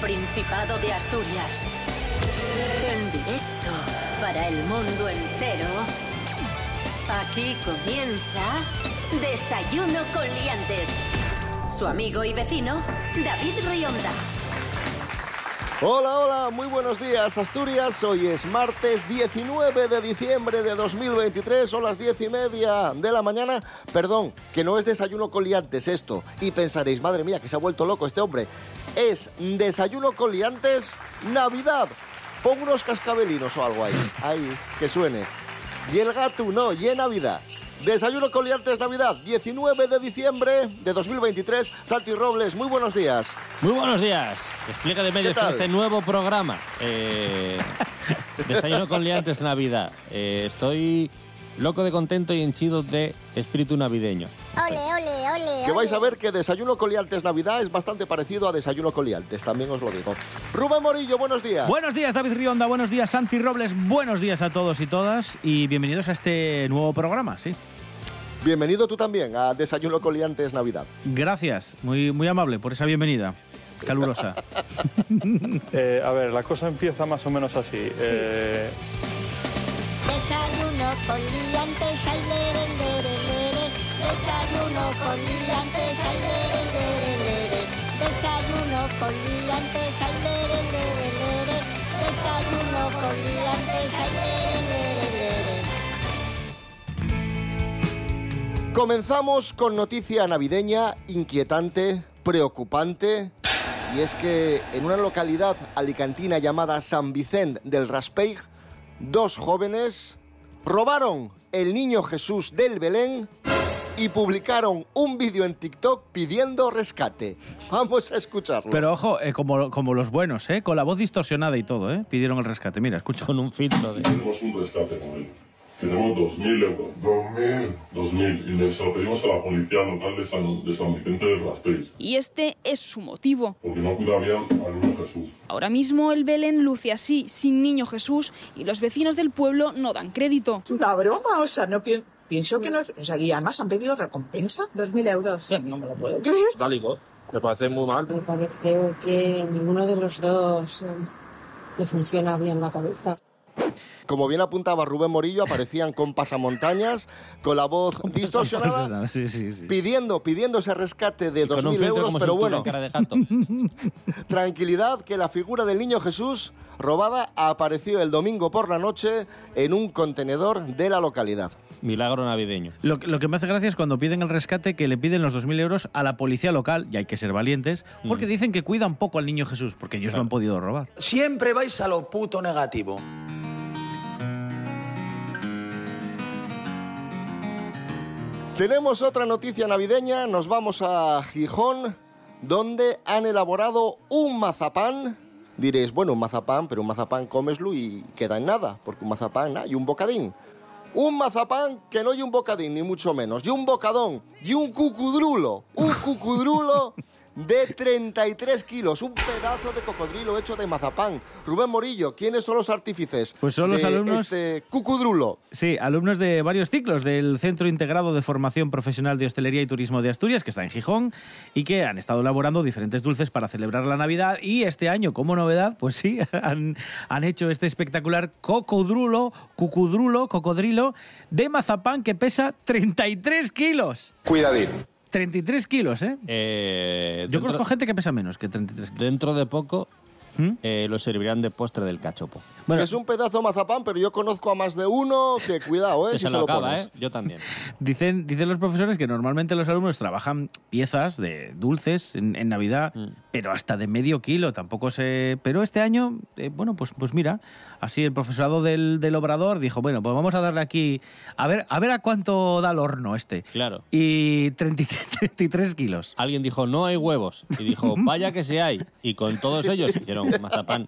Principado de Asturias. En directo para el mundo entero. Aquí comienza Desayuno con Liantes. Su amigo y vecino, David Rionda. Hola, hola, muy buenos días Asturias. Hoy es martes 19 de diciembre de 2023, son las diez y media de la mañana. Perdón, que no es desayuno con liantes esto. Y pensaréis, madre mía, que se ha vuelto loco este hombre. Es desayuno con liantes Navidad. Pon unos cascabelinos o algo ahí, ahí, que suene. Y el gato no, y en Navidad. Desayuno con liantes Navidad, 19 de diciembre de 2023. Santi Robles, muy buenos días. Muy buenos días. Explica de medios este nuevo programa. Eh, Desayuno con liantes Navidad. Eh, estoy loco de contento y henchido de espíritu navideño. Ole, ole, ole. Que vais a ver que Desayuno con liantes Navidad es bastante parecido a Desayuno con liantes, también os lo digo. Rubén Morillo, buenos días. Buenos días, David Rionda. Buenos días, Santi Robles. Buenos días a todos y todas. Y bienvenidos a este nuevo programa, sí. Bienvenido tú también a Desayuno con liantes Navidad. Gracias. Muy, muy amable por esa bienvenida. Calurosa. Eh, a ver, la cosa empieza más o menos así. Eh, Desayuno con liantes, ay, lere, lere, lere. Desayuno con liantes, ay, lere, lere, lere. Desayuno con liantes, ay, lere, lere, lere. Desayuno con liantes, ay, lere, lere, lere. Comenzamos con noticia navideña inquietante, preocupante. Y es que en una localidad alicantina llamada San Vicente del Raspeig, dos jóvenes robaron el niño Jesús del Belén y publicaron un vídeo en TikTok pidiendo rescate. Vamos a escucharlo. Pero ojo, eh, como, como los buenos, ¿eh? Con la voz distorsionada y todo, ¿eh? Pidieron el rescate. Mira, escucha. Con un filtro de... Tenemos un rescate con él. Tenemos 2.000 euros. ¿2.000? 2.000. Y se lo pedimos a la policía local de San, de San Vicente del Raspeig. Y este es su motivo. Porque no cuida bien al niño Jesús. Ahora mismo el Belén luce así, sin niño Jesús, y los vecinos del pueblo no dan crédito. Es una broma, o sea, no pi- pienso que no es... O sea, y además han pedido recompensa. Dos mil euros. Eh, No me lo puedo creer. Dálico, me parece muy mal. Me parece que ninguno de los dos eh, le funciona bien la cabeza. Como bien apuntaba Rubén Morillo, aparecían con pasamontañas, con la voz distorsionada, Sí, sí, sí. pidiendo, pidiendo ese rescate de y con un 2.000 filtro euros, si pero bueno, tranquilidad que la figura del niño Jesús robada apareció el domingo por la noche en un contenedor de la localidad. Milagro navideño. Lo, que- lo que me hace gracia es cuando piden el rescate que le piden los 2.000 euros a la policía local, y hay que ser valientes, porque dicen que cuidan poco al niño Jesús, porque ellos lo han podido robar. Siempre vais a lo puto negativo. Tenemos otra noticia navideña, nos vamos a Gijón, donde han elaborado un mazapán. Diréis, bueno, un mazapán, pero un mazapán cómeslo y queda en nada, porque un mazapán, nada, y un bocadín. Un mazapán que no hay un bocadín, ni mucho menos, y un bocadón, y un cucudrulo, un cucudrulo de 33 kilos, un pedazo de cocodrilo hecho de mazapán. Rubén Morillo, ¿quiénes son los artífices Pues son los de alumnos- este cucudrulo? Sí, alumnos de varios ciclos del Centro Integrado de Formación Profesional de Hostelería y Turismo de Asturias, que está en Gijón, y que han estado elaborando diferentes dulces para celebrar la Navidad. Y este año, como novedad, pues sí, han, han hecho este espectacular cocodrulo, cucudrulo, cocodrilo, de mazapán que pesa 33 kilos. Cuidadín. 33 kilos, ¿eh? Eh, Yo dentro, conozco gente que pesa menos que 33 kilos. dentro de poco ¿Mm? eh, lo servirán de postre del cachopo. Bueno, es un pedazo de mazapán, pero yo conozco a más de uno que cuidado, ¿eh? Que si se se lo lo acaba, pones. ¿eh? Yo también. Dicen, dicen los profesores que normalmente los alumnos trabajan piezas de dulces en, en Navidad, Mm. pero hasta de medio kilo, tampoco se... Pero este año, eh, bueno, pues, pues mira, así el profesorado del, del obrador dijo, bueno, pues vamos a darle aquí, a ver, a ver a cuánto da el horno este. Claro. Y 33, 33 kilos. Alguien dijo, no hay huevos. Y dijo, vaya que sí hay. Y con todos ellos hicieron mazapán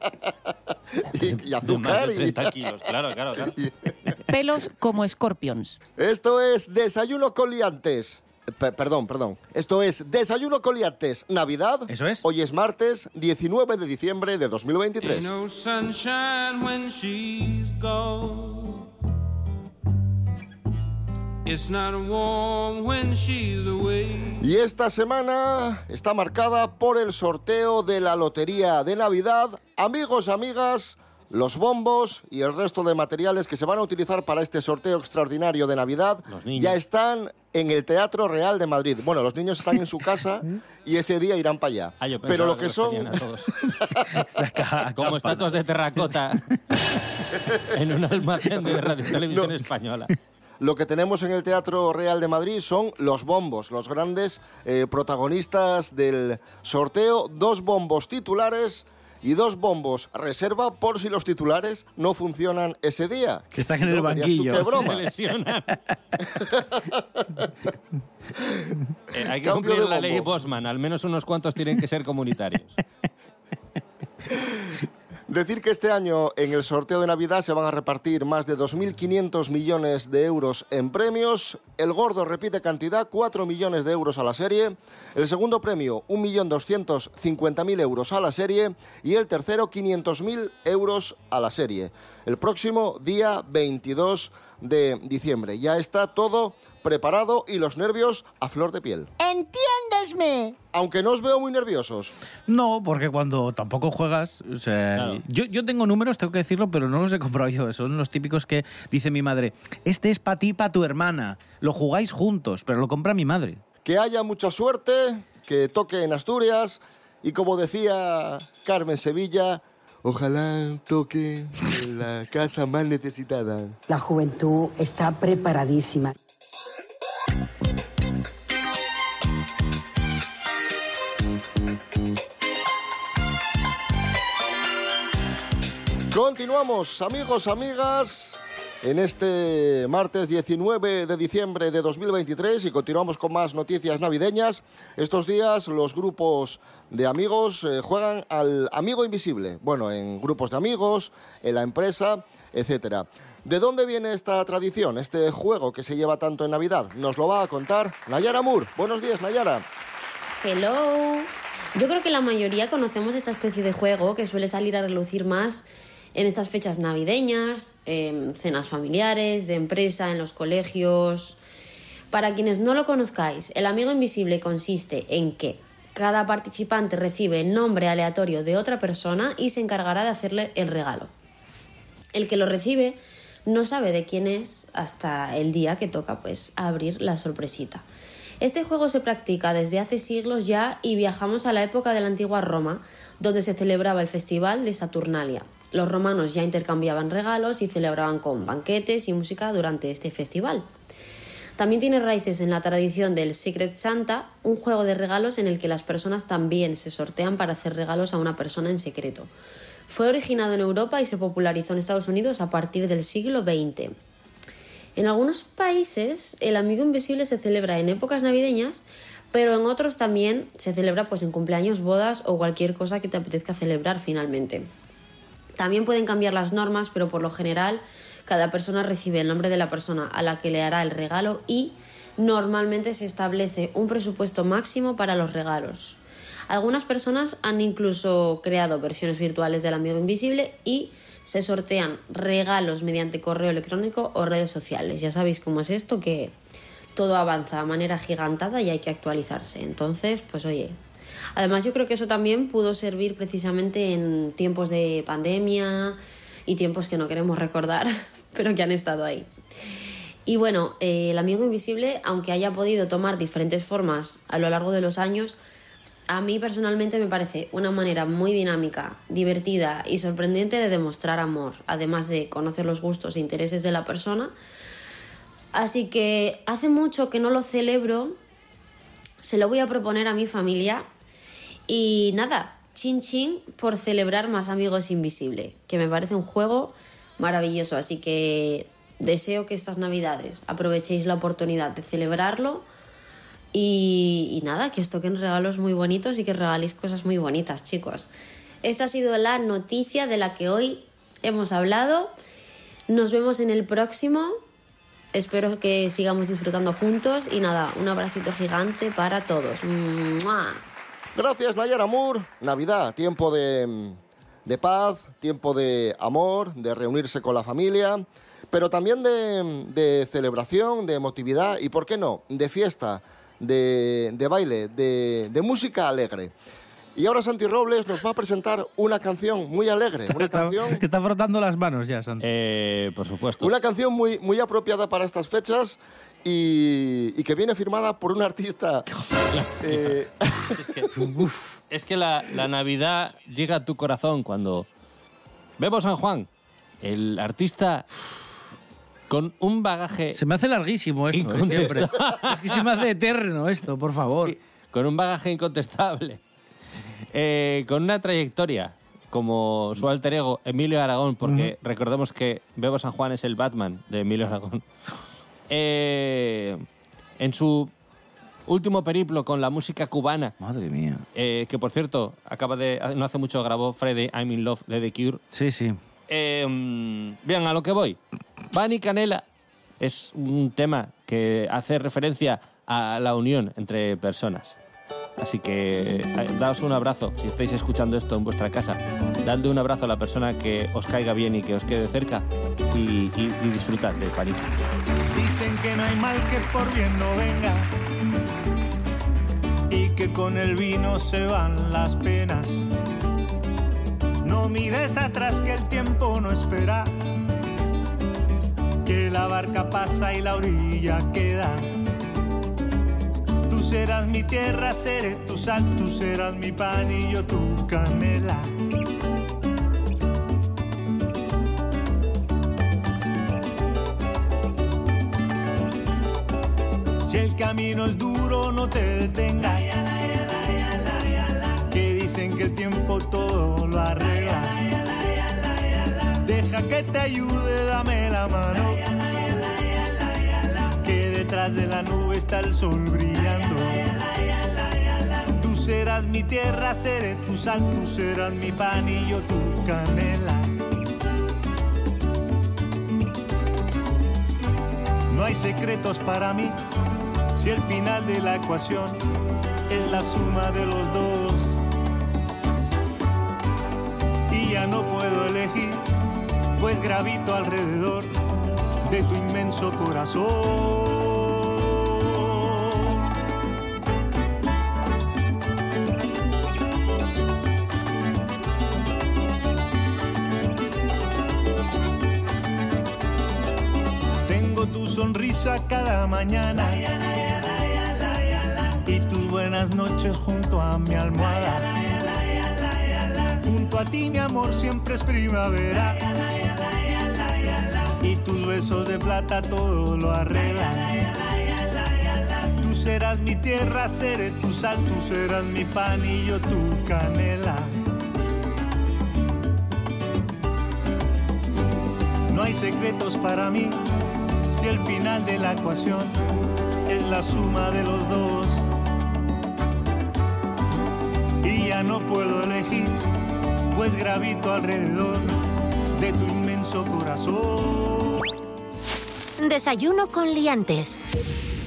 Y, y de más azúcar. de y- 30 kilos. Claro, claro, claro. Pelos como escorpions. Esto es Desayuno con liantes. Pe- perdón, perdón. Esto es Desayuno con liantes. Navidad. Eso es. Hoy es martes 19 de diciembre de 2023. no sunshine when she's gone. It's not warm when she's away. Y esta semana está marcada por el sorteo de la Lotería de Navidad. Amigos, amigas, los bombos y el resto de materiales que se van a utilizar para este sorteo extraordinario de Navidad ya están en el Teatro Real de Madrid. Bueno, los niños están en su casa y ese día irán para allá. Ah, yo Pero lo que son... tenían a todos. Como estatuas de terracota en un almacén de Radio Televisión Española. Lo que tenemos en el Teatro Real de Madrid son los bombos, los grandes eh, protagonistas del sorteo. Dos bombos titulares y dos bombos reserva por si los titulares no funcionan ese día. Que están Si en el verías tú banquillo. qué broma. Se lesionan. Eh, hay que Cambio cumplir la ley. Bosman. Al menos unos cuantos tienen que ser comunitarios. Decir que este año en el sorteo de Navidad se van a repartir más de 2.500 millones de euros en premios. El gordo repite cantidad, 4 millones de euros a la serie. El segundo premio, 1.250.000 euros a la serie. Y el tercero, 500.000 euros a la serie. El próximo día 22 de diciembre. Ya está todo preparado y los nervios a flor de piel. ¡Entiéndesme! Aunque no os veo muy nerviosos. No, porque cuando tampoco juegas, o sea, Claro. yo, yo tengo números, tengo que decirlo, pero no los he comprado yo. Son los típicos que dice mi madre, este es para ti, para tu hermana. Lo jugáis juntos, pero lo compra mi madre. Que haya mucha suerte, que toque en Asturias y como decía Carmen Sevilla, ojalá toque en la casa más necesitada. La juventud está preparadísima. Continuamos, amigos, amigas, en este martes 19 de diciembre de 2023 y continuamos con más noticias navideñas. Estos días los grupos de amigos eh, juegan al amigo invisible. Bueno, en grupos de amigos, en la empresa, etcétera. ¿De dónde viene esta tradición, este juego que se lleva tanto en Navidad? Nos lo va a contar Nayara Moore. Buenos días, Nayara. Hello. Yo creo que la mayoría conocemos esta especie de juego que suele salir a relucir más en estas fechas navideñas, en cenas familiares, de empresa, en los colegios. Para quienes no lo conozcáis, el amigo invisible consiste en que cada participante recibe el nombre aleatorio de otra persona y se encargará de hacerle el regalo. El que lo recibe no sabe de quién es hasta el día que toca pues abrir la sorpresita. Este juego se practica desde hace siglos ya y viajamos a la época de la antigua Roma, donde se celebraba el festival de Saturnalia. Los romanos ya intercambiaban regalos y celebraban con banquetes y música durante este festival. También tiene raíces en la tradición del Secret Santa, un juego de regalos en el que las personas también se sortean para hacer regalos a una persona en secreto. Fue originado en Europa y se popularizó en Estados Unidos a partir del siglo XX. En algunos países el amigo invisible se celebra en épocas navideñas, pero en otros también se celebra pues en cumpleaños, bodas o cualquier cosa que te apetezca celebrar finalmente. También pueden cambiar las normas, pero por lo general cada persona recibe el nombre de la persona a la que le hará el regalo y normalmente se establece un presupuesto máximo para los regalos. Algunas personas han incluso creado versiones virtuales del amigo invisible y se sortean regalos mediante correo electrónico o redes sociales. Ya sabéis cómo es esto, que todo avanza a manera gigantada y hay que actualizarse. Entonces, pues oye. Además, yo creo que eso también pudo servir precisamente en tiempos de pandemia y tiempos que no queremos recordar, pero que han estado ahí. Y bueno, eh, el amigo invisible, aunque haya podido tomar diferentes formas a lo largo de los años, a mí personalmente me parece una manera muy dinámica, divertida y sorprendente de demostrar amor, además de conocer los gustos e intereses de la persona. Así que hace mucho que no lo celebro, se lo voy a proponer a mi familia y nada, chin chin por celebrar más amigos invisible, que me parece un juego maravilloso, así que deseo que estas navidades aprovechéis la oportunidad de celebrarlo y, nada, que os toquen regalos muy bonitos y que regaléis cosas muy bonitas, chicos. Esta ha sido la noticia de la que hoy hemos hablado. Nos vemos en el próximo. Espero que sigamos disfrutando juntos y nada, un abracito gigante para todos. ¡Mua! Gracias, Nayara Moore. Navidad, tiempo de, de paz, tiempo de amor, de reunirse con la familia. pero también de, de celebración, de emotividad y, ¿por qué no?, de fiesta, de, de baile, de, de música alegre. Y ahora Santi Robles nos va a presentar una canción muy alegre, una Está, canción está frotando las manos ya, Santi. Eh, por supuesto. Una canción muy, muy apropiada para estas fechas y, y que viene firmada por un artista. eh, Es que, es que la, la Navidad llega a tu corazón cuando Bebo San Juan, el artista con un bagaje Se me hace larguísimo esto, eh, siempre. Es que se me hace eterno esto, por favor. con un bagaje incontestable, eh, con una trayectoria como su alter ego Emilio Aragón, porque recordemos que Bebo San Juan es el Batman de Emilio Aragón. Eh, en su último periplo con la música cubana, Madre mía. eh, que por cierto, acaba de no hace mucho grabó Friday I'm in Love de The Cure. Sí, sí. Eh, bien, a lo que voy. Pan y Canela es un tema que hace referencia a la unión entre personas. Así que eh, daos un abrazo si estáis escuchando esto en vuestra casa. Dadle un abrazo a la persona que os caiga bien y que os quede cerca y, y- y disfrutad de Canela. Dicen que no hay mal que por bien no venga y que con el vino se van las penas. No mires atrás que el tiempo no espera, que la barca pasa y la orilla queda. Tú serás mi tierra, seré tu sal, tú serás mi pan y yo tu canela. Si el camino es duro, no te detengas. Que dicen que el tiempo todo lo arregla. Deja que te ayude, dame la mano. Que detrás de la nube está el sol brillando. Tú serás mi tierra, seré tu sal, tú serás mi pan y yo tu canela. No hay secretos para mí si el final de la ecuación es la suma de los dos. Y ya no puedo elegir, pues gravito alrededor de tu inmenso corazón. Tengo tu sonrisa cada mañana buenas noches junto a mi almohada. Junto a ti mi amor siempre es primavera y tus besos de plata todo lo arreglan. Tú serás mi tierra, seré tu sal, tú serás mi pan y yo tu canela. No hay secretos para mí si el final de la ecuación es la suma de los dos. Ya no puedo elegir, pues gravito alrededor de tu inmenso corazón. Desayuno con liantes.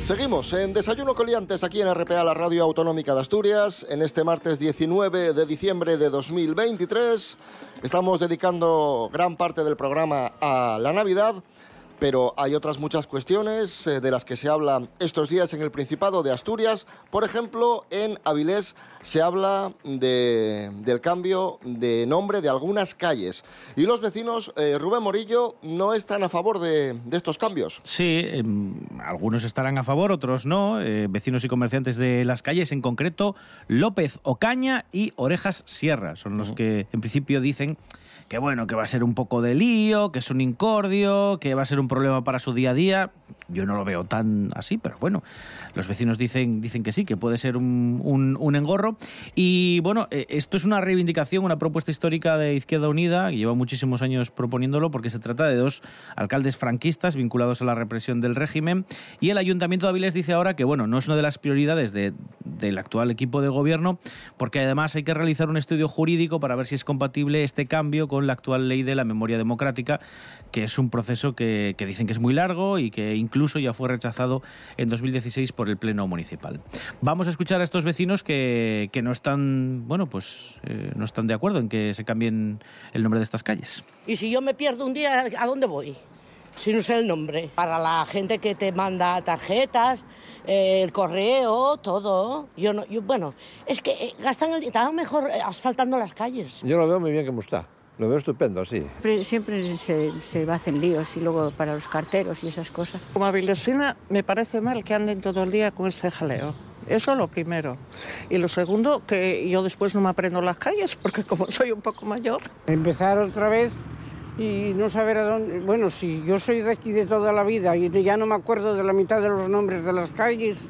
Seguimos en Desayuno Coliantes aquí en RPA, la Radio Autonómica de Asturias, en este martes 19 de diciembre de 2023. Estamos dedicando gran parte del programa a la Navidad, pero hay otras muchas cuestiones eh, de las que se habla estos días en el Principado de Asturias. Por ejemplo, en Avilés se habla de- del cambio de nombre de algunas calles. Y los vecinos, eh, Rubén Morillo, no están a favor de, de estos cambios. Sí, em, algunos estarán a favor, otros no. Eh, vecinos y comerciantes de las calles, en concreto López Ocaña y Orejas Sierra, son los que en principio dicen que bueno, que va a ser un poco de lío, que es un incordio, que va a ser un problema para su día a día. Yo no lo veo tan así, pero bueno, los vecinos dicen, dicen que sí, que puede ser un, un- un engorro. Y bueno, eh, esto es una reivindicación, una propuesta histórica de Izquierda Unida, que lleva muchísimos años proponiéndolo, porque se trata de dos alcaldes franquistas vinculados a la represión del régimen. Y el Ayuntamiento de Avilés dice ahora que bueno, no es una de las prioridades de- del actual equipo de gobierno, porque además hay que realizar un estudio jurídico para ver si es compatible este cambio con la actual ley de la memoria democrática, que es un proceso que dicen que es muy largo y que incluso ya fue rechazado en 2016 por el Pleno Municipal. Vamos a escuchar a estos vecinos que, que no están, bueno, pues eh, no están de acuerdo en que se cambien el nombre de estas calles. Y si yo me pierdo un día, ¿a dónde voy? si no sé el nombre. Para la gente que te manda tarjetas, eh, el correo, todo. Yo no, yo, bueno, es que eh, gastan el dinero mejor eh, asfaltando las calles. Yo lo veo muy bien como está. Lo veo estupendo, sí. Siempre, siempre se, se hacen líos y luego para los carteros y esas cosas. Como avilesina me parece mal que anden todo el día con este jaleo. Eso lo primero. Y lo segundo, que yo después no me aprendo las calles porque como soy un poco mayor. Empezar otra vez y no saber a dónde... Bueno, si yo soy de aquí de toda la vida y ya no me acuerdo de la mitad de los nombres de las calles,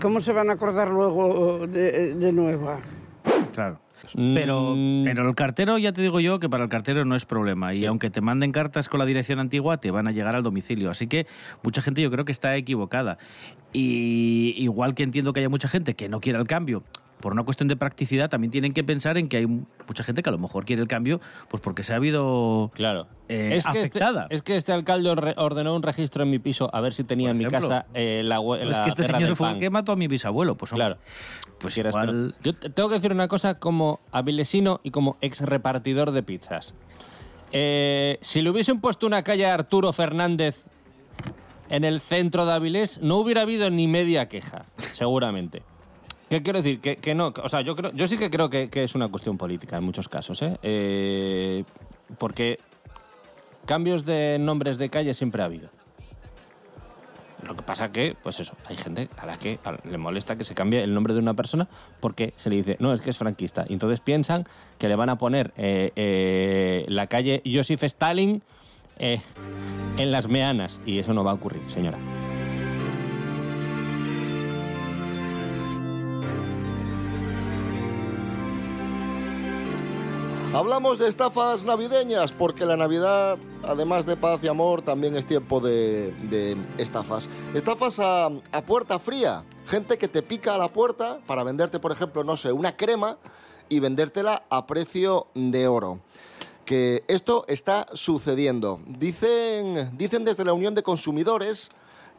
¿cómo se van a acordar luego de, de nueva? Claro. Pero, pero el cartero, ya te digo yo que para el cartero no es problema. Y aunque te manden cartas con la dirección antigua, te van a llegar al domicilio. Así que mucha gente yo creo que está equivocada. Y igual que entiendo que haya mucha gente que no quiera el cambio, por una cuestión de practicidad, también tienen que pensar en que hay mucha gente que a lo mejor quiere el cambio, pues porque se ha habido claro. eh, es, que este, afectada. es que este alcalde ordenó un registro en mi piso a ver si tenía en mi casa eh, la, es que este señor fue el que mató a mi bisabuelo. Pues Claro. Pues no. igual... Yo te- tengo que decir una cosa como avilesino y como ex repartidor de pizzas. Eh, si le hubiesen puesto una calle a Arturo Fernández en el centro de Avilés, no hubiera habido ni media queja, seguramente. ¿Qué quiero decir? Que, no, o sea, yo, creo, yo sí que creo que, es una cuestión política en muchos casos, ¿eh? Eh, porque cambios de nombres de calle siempre ha habido. Lo que pasa que, pues eso, hay gente a la que le molesta que se cambie el nombre de una persona porque se le dice, no, es que es franquista. Y entonces piensan que le van a poner eh, eh, la calle Joseph Stalin en las meanas. Y eso no va a ocurrir, señora. Hablamos de estafas navideñas porque la Navidad, además de paz y amor, también es tiempo de, estafas. Estafas a, a puerta fría. Gente que te pica a la puerta para venderte, por ejemplo, no sé, una crema y vendértela a precio de oro. Que esto está sucediendo. Dicen, dicen desde la Unión de Consumidores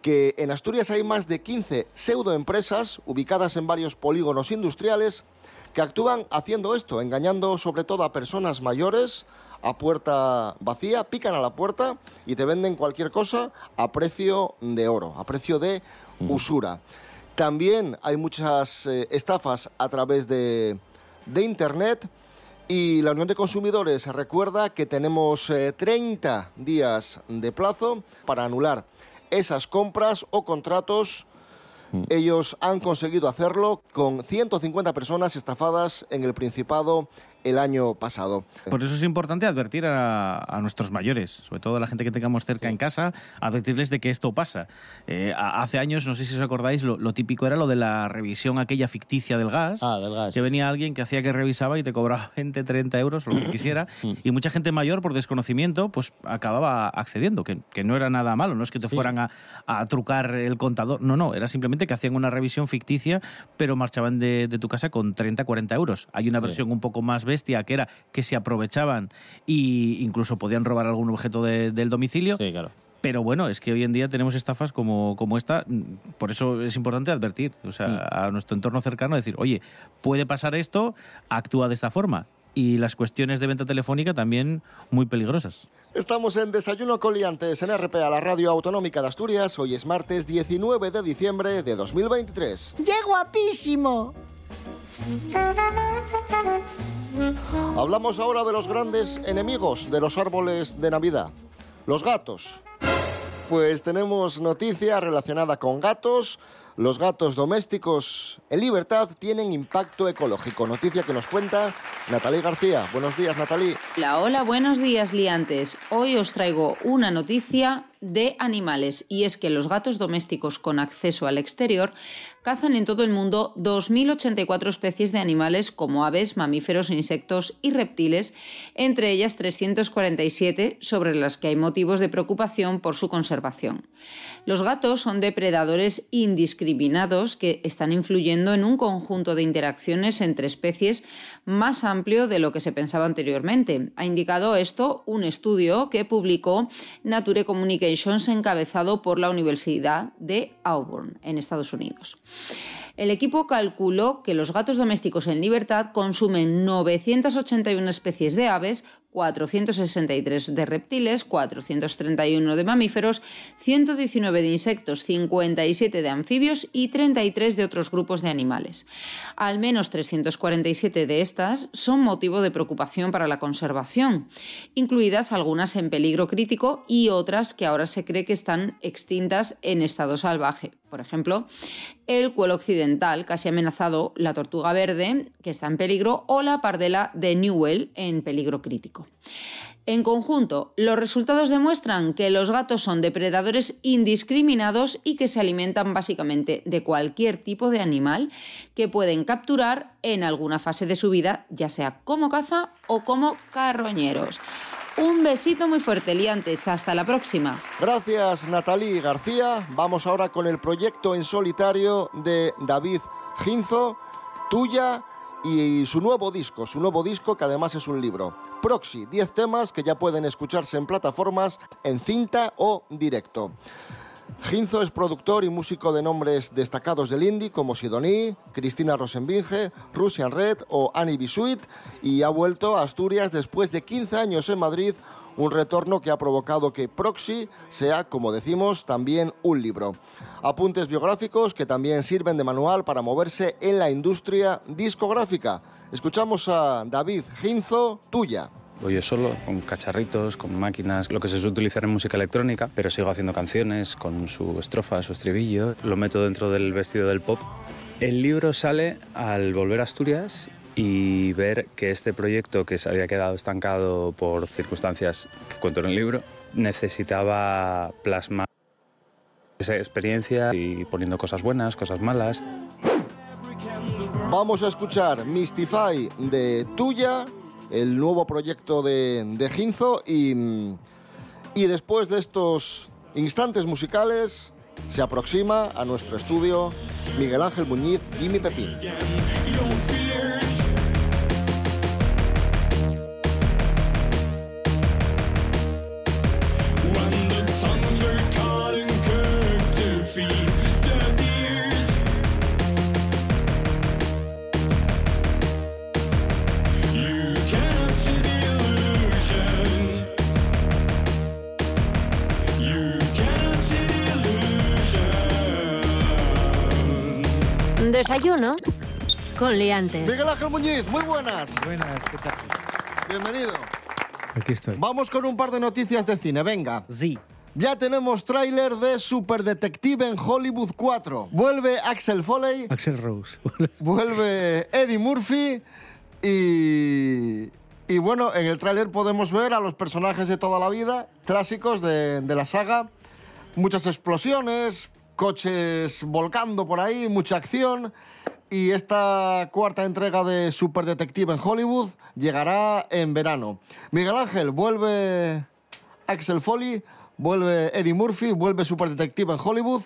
que en Asturias hay más de 15 pseudoempresas ubicadas en varios polígonos industriales que actúan haciendo esto, engañando sobre todo a personas mayores a puerta vacía, pican a la puerta y te venden cualquier cosa a precio de oro, a precio de usura. También hay muchas eh, estafas a través de, de Internet y la Unión de Consumidores recuerda que tenemos eh, 30 días de plazo para anular esas compras o contratos ellos han conseguido hacerlo con 150 personas estafadas en el Principado el año pasado. Por eso es importante advertir a, a nuestros mayores, sobre todo a la gente que tengamos cerca en casa, advertirles de que esto pasa. Eh, hace años, no sé si os acordáis, lo, lo típico era lo de la revisión aquella ficticia del gas. Ah, del gas. Que venía alguien que hacía que revisaba y te cobraba 20, 30 euros, lo que quisiera. y mucha gente mayor, por desconocimiento, pues acababa accediendo, que, que no era nada malo. No es que te Sí. fueran a, a trucar el contador. No, no, era simplemente que hacían una revisión ficticia, pero marchaban de, de tu casa con 30, 40 euros. Hay una Sí. versión un poco más bestia, que era que se aprovechaban e incluso podían robar algún objeto de- del domicilio. Sí, claro. Pero bueno, es que hoy en día tenemos estafas como, como esta, por eso es importante advertir, o sea, Mm. a nuestro entorno cercano, decir, oye, puede pasar esto, actúa de esta forma. Y las cuestiones de venta telefónica también muy peligrosas. Estamos en Desayuno con Liantes en RPA, la radio autonómica de Asturias. Hoy es martes 19 de diciembre de 2023. ¡Qué guapísimo! Hablamos ahora de los grandes enemigos de los árboles de Navidad, los gatos. Pues tenemos noticia relacionada con gatos. Los gatos domésticos en libertad tienen impacto ecológico. Noticia que nos cuenta Natalie García. Buenos días, Natalie. Hola, hola, buenos días, liantes. Hoy os traigo una noticia de animales y es que los gatos domésticos con acceso al exterior cazan en todo el mundo 2.084 especies de animales como aves, mamíferos, insectos y reptiles, entre ellas 347 sobre las que hay motivos de preocupación por su conservación. Los gatos son depredadores indiscriminados que están influyendo en un conjunto de interacciones entre especies más amplio de lo que se pensaba anteriormente. Ha indicado esto un estudio que publicó Nature Communications encabezado por la Universidad de Auburn en Estados Unidos. El equipo calculó que los gatos domésticos en libertad consumen 981 especies de aves, 463 de reptiles, 431 de mamíferos, 119 de insectos, 57 de anfibios y 33 de otros grupos de animales. Al menos 347 de estas son motivo de preocupación para la conservación, incluidas algunas en peligro crítico y otras que ahora se cree que están extintas en estado salvaje. Por ejemplo, el cuelo occidental, casi amenazado, la tortuga verde, que está en peligro, o la pardela de Newell, en peligro crítico. En conjunto, los resultados demuestran que los gatos son depredadores indiscriminados y que se alimentan básicamente de cualquier tipo de animal que pueden capturar en alguna fase de su vida, ya sea como caza o como carroñeros. Un besito muy fuerte, liantes. Hasta la próxima. Gracias, Natalie García. Vamos ahora con el proyecto en solitario de David Ginzo, tuya y su nuevo disco, su nuevo disco que además es un libro. Proxy, 10 temas que ya pueden escucharse en plataformas en cinta o directo. Ginzo es productor y músico de nombres destacados del indie como Sidoní, Cristina Rosenbinge, Russian Red o Annie Bisuit y ha vuelto a Asturias después de 15 años en Madrid, un retorno que ha provocado que Proxy sea, como decimos, también un libro. Apuntes biográficos que también sirven de manual para moverse en la industria discográfica. Escuchamos a David Ginzo, tuya. Voy yo solo, con cacharritos, con máquinas, lo que se suele utilizar en música electrónica, pero sigo haciendo canciones con su estrofa, su estribillo, lo meto dentro del vestido del pop. El libro sale al volver a Asturias y ver que este proyecto que se había quedado estancado por circunstancias que cuento en el libro, necesitaba plasmar esa experiencia y poniendo cosas buenas, cosas malas. Vamos a escuchar Mystify de Tuya, el nuevo proyecto de, de Ginzo y, y después de estos instantes musicales se aproxima a nuestro estudio Miguel Ángel Muñiz, Jimmy Pepín. Desayuno con liantes. Miguel Ángel Muñiz, muy buenas. Buenas, ¿qué tal? Bienvenido. Aquí estoy. Vamos con un par de noticias de cine, venga. Sí. Ya tenemos tráiler de Super Detective en Hollywood 4. Vuelve Axel Foley, Axel Rose. vuelve Eddie Murphy y... Y bueno, en el tráiler podemos ver a los personajes de toda la vida, clásicos de, de la saga. Muchas explosiones, coches volcando por ahí, mucha acción. Y esta cuarta entrega de Super Detective en Hollywood llegará en verano. Miguel Ángel, vuelve Axel Foley, vuelve Eddie Murphy, vuelve Super Detective en Hollywood.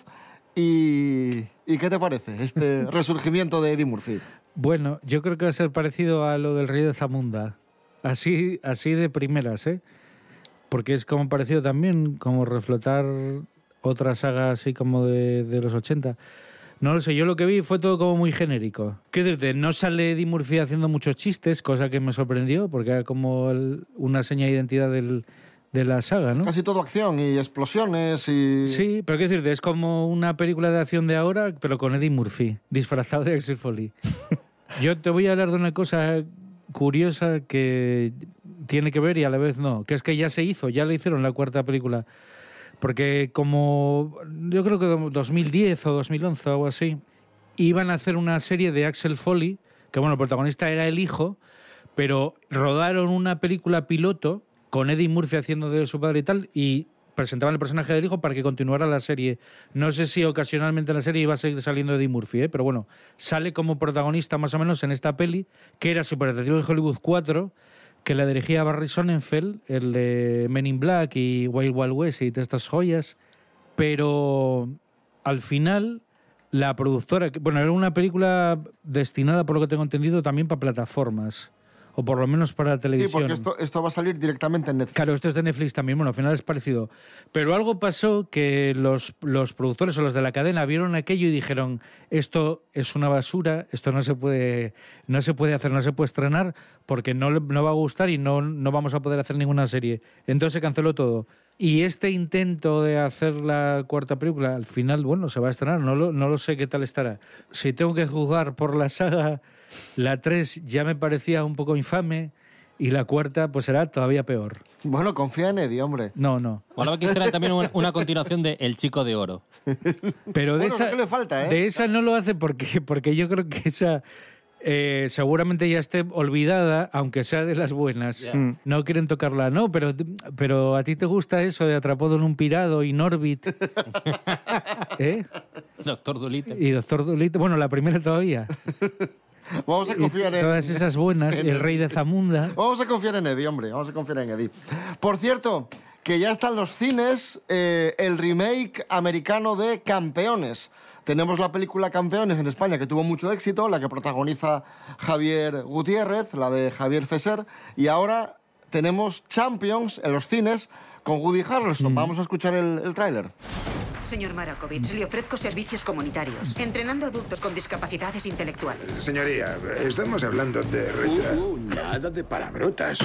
¿Y, ¿y qué te parece este resurgimiento de Eddie Murphy? Bueno, yo creo que va a ser parecido a lo del Rey de Zamunda. Así, así de primeras, ¿eh? Porque es como parecido también, como reflotar otra saga así como de, de los 80. No lo sé, yo lo que vi fue todo como muy genérico. Quiero decirte, no sale Eddie Murphy haciendo muchos chistes, cosa que me sorprendió, porque era como el- una seña de identidad del, de la saga, ¿no? Casi todo acción y explosiones y... Sí, pero quiero decirte, es como una película de acción de ahora, pero con Eddie Murphy, disfrazado de Axel Foley. Yo te voy a hablar de una cosa curiosa que tiene que ver y a la vez no, que es que ya se hizo, ya le hicieron la cuarta película. Porque como yo creo que 2010 o 2011 o algo así, iban a hacer una serie de Axel Foley, que bueno, el protagonista era el hijo, pero rodaron una película piloto con Eddie Murphy haciendo de su padre y tal, y presentaban el personaje del hijo para que continuara la serie. No sé si ocasionalmente en la serie iba a seguir saliendo Eddie Murphy, ¿eh? pero bueno, sale como protagonista más o menos en esta peli, que era Super Detective en Hollywood 4, que la dirigía Barry Sonnenfeld, el de Men in Black y Wild Wild West y todas estas joyas, pero al final la productora, bueno, era una película destinada, por lo que tengo entendido, también para plataformas o por lo menos para Sí, televisión. porque esto, esto va a salir directamente en Netflix. Claro, esto es de Netflix también, bueno, al final es parecido. Pero algo pasó que los, los productores o los de la cadena vieron aquello y dijeron, esto es una basura, esto no se puede, no se puede hacer, no se puede estrenar porque no, no va a gustar y no, no vamos a poder hacer ninguna serie. Entonces se canceló todo. Y este intento de hacer la cuarta película, al final, bueno, se va a estrenar, no lo, no lo sé qué tal estará. Si tengo que juzgar por la saga, la 3 ya me parecía un poco infame y la cuarta pues será todavía peor. Bueno, confía en Eddie, hombre. No, no. Molaba que hicieran también una, una continuación de El Chico de Oro. Pero de Bueno, esa, que le falta, ¿eh? de esa no lo hace porque, porque yo creo que esa eh, seguramente ya esté olvidada, aunque sea de las buenas. Ya. Mm. No quieren tocarla, no, pero, pero a ti te gusta eso de Atrapado en un Pirado y Norbit. ¿Eh? Doctor Dolittle. Y Doctor Dolittle. Bueno, la primera todavía. Vamos a confiar en... Todas esas buenas. en- El Rey de Zamunda. Vamos a confiar en Eddie, hombre. Vamos a confiar en Eddie. Por cierto, que ya está en los cines eh, el remake americano de Campeones. Tenemos la película Campeones en España, que tuvo mucho éxito, la que protagoniza Javier Gutiérrez, la de Javier Fesser, y ahora tenemos Champions en los cines con Woody Harrelson. Vamos a escuchar el, el tráiler. Señor Marakovich, le ofrezco servicios comunitarios, entrenando adultos con discapacidades intelectuales. Señoría, estamos hablando de retra... nada de palabrotas.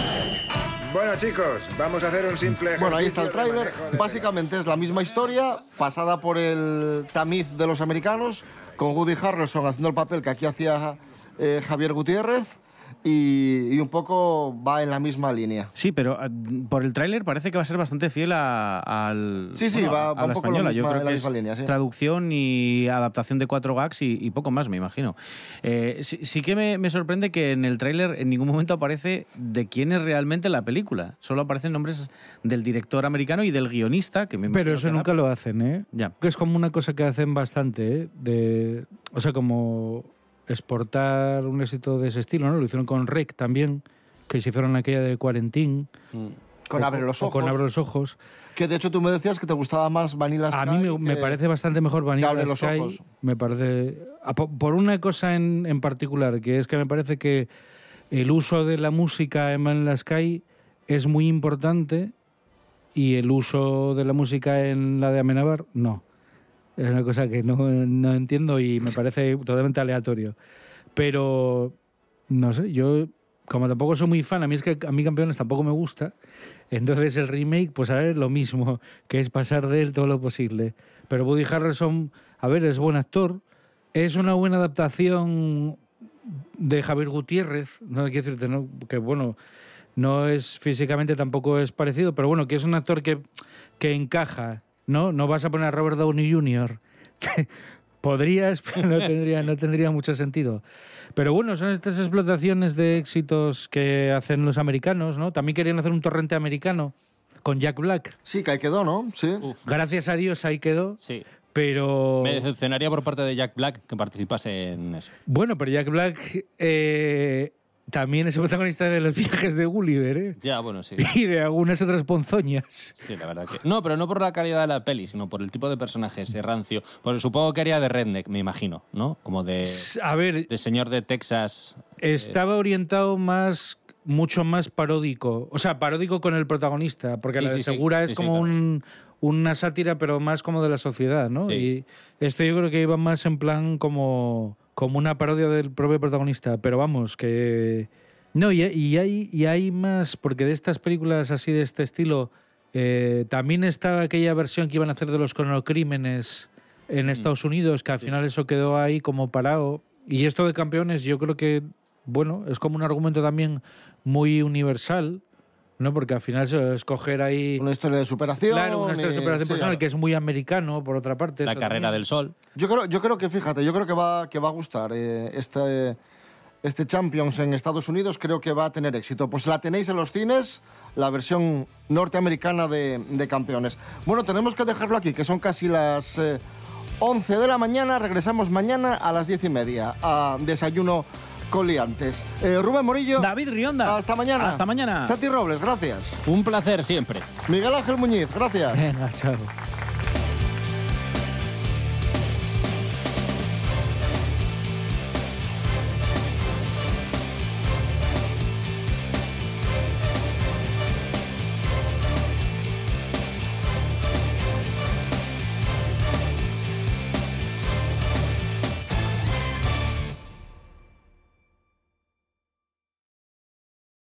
Bueno, chicos, vamos a hacer un simple Bueno, ahí está el tráiler. Básicamente es la misma historia, pasada por el tamiz de los americanos, con Woody Harrelson haciendo el papel que aquí hacía eh, Javier Gutiérrez, y, y un poco va en la misma línea. Sí, pero ah, por el tráiler parece que va a ser bastante fiel a, al, Sí, sí, bueno, va- a va un la poco en la española. Yo misma- creo en la que misma es línea, sí. traducción y adaptación de cuatro gags y, y poco más, me imagino. Eh, sí, sí que me, me sorprende que en el tráiler en ningún momento aparece de quién es realmente la película. Solo aparecen nombres del director americano y del guionista. Que me Pero eso que nunca lo hacen, ¿eh? Ya. Que es como una cosa que hacen bastante, ¿eh? De, o sea, como exportar un éxito de ese estilo, ¿no? Lo hicieron con Rec también, que se hicieron aquella de Quarentín. Con O Abre los Ojos. con Abre los Ojos. Que de hecho tú me decías que te gustaba más Vanilla Sky. A mí me, parece bastante mejor Vanilla Abre los Sky. Ojos. Me parece... Por una cosa en, en particular, que es que me parece que el uso de la música en Vanilla Sky es muy importante y el uso de la música en la de Amenábar, no. Es una cosa que no, no entiendo y me parece totalmente aleatorio. Pero, no sé, yo como tampoco soy muy fan, a mí es que a mí Campeones tampoco me gusta, entonces el remake, pues a ver, lo mismo, que es pasar de él todo lo posible. Pero Woody Harrelson, a ver, es buen actor, es una buena adaptación de Javier Gutiérrez, no quiero decirte, ¿no? que bueno, no es físicamente tampoco es parecido, pero bueno, que es un actor que, que encaja, ¿no? No vas a poner a Robert Downey Jr. Podrías, pero no tendría, no tendría mucho sentido. Pero bueno, son estas explotaciones de éxitos que hacen los americanos, ¿no? También querían hacer un torrente americano con Jack Black. Sí, que ahí quedó, ¿no? Sí. Gracias a Dios ahí quedó. Sí. Pero. Me decepcionaría por parte de Jack Black que participase en eso. Bueno, pero Jack Black eh, también es el protagonista de los viajes de Gulliver, ¿eh? Ya, bueno, sí. Y de algunas otras ponzoñas. Sí, la verdad que. No, pero no por la calidad de la peli, sino por el tipo de personaje, ese rancio. Pues supongo que haría de Redneck, me imagino, ¿no? Como de. A ver. De señor de Texas. eh, Estaba orientado más mucho más paródico, o sea, paródico con el protagonista, porque Sí, la de sí. Segura es Sí, como claro. un, una sátira, pero más como de la sociedad, ¿no? Y esto yo creo que iba más en plan como, como una parodia del propio protagonista, pero vamos, que... No, y, y hay, y hay más, porque de estas películas así de este estilo, eh, también estaba aquella versión que iban a hacer de los cronocrímenes Mm. en Estados Unidos, que al final eso quedó ahí como parado. Y esto de campeones, yo creo que, bueno, es como un argumento también muy universal, ¿no? Porque al final se escoger ahí. Una historia de superación. Claro, una historia de superación sí, personal claro. que es muy americano, por otra parte. La eso carrera también. del sol. Yo creo, yo creo que, fíjate, yo creo que va, que va a gustar eh, este, este Champions en Estados Unidos, creo que va a tener éxito. Pues la tenéis en los cines, la versión norteamericana de, de Campeones. Bueno, tenemos que dejarlo aquí, que son casi las eh, 11 de la mañana. Regresamos mañana a las 10 y media a Desayuno con Liantes. Eh, Rubén Morillo. David Rionda. Hasta mañana. Hasta mañana. Santi Robles, gracias. Un placer siempre. Miguel Ángel Muñiz, gracias. Venga, chao.